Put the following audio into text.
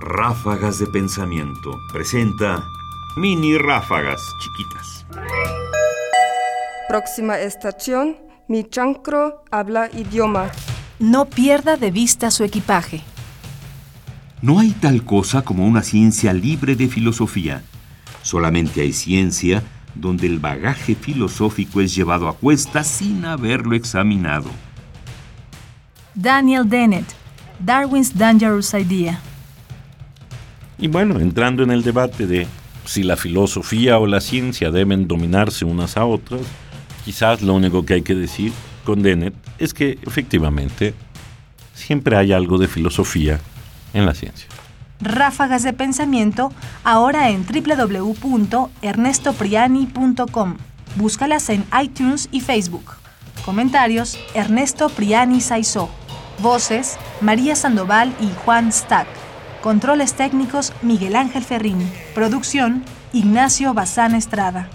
Ráfagas de Pensamiento presenta mini ráfagas chiquitas. Próxima estación, mi chancro habla idioma. No pierda de vista su equipaje. No hay tal cosa como una ciencia libre de filosofía. Solamente hay ciencia donde el bagaje filosófico es llevado a cuesta sin haberlo examinado. Daniel Dennett, Darwin's Dangerous Idea. Y bueno, entrando en el debate de si la filosofía o la ciencia deben dominarse unas a otras, quizás lo único que hay que decir con Dennett es que efectivamente siempre hay algo de filosofía en la ciencia. Ráfagas de pensamiento ahora en www.ernestopriani.com. Búscalas en iTunes y Facebook. Comentarios: Ernesto Priani Saizó. Voces: María Sandoval y Juan Stack. Controles técnicos: Miguel Ángel Ferrini. Producción: Ignacio Bazán Estrada.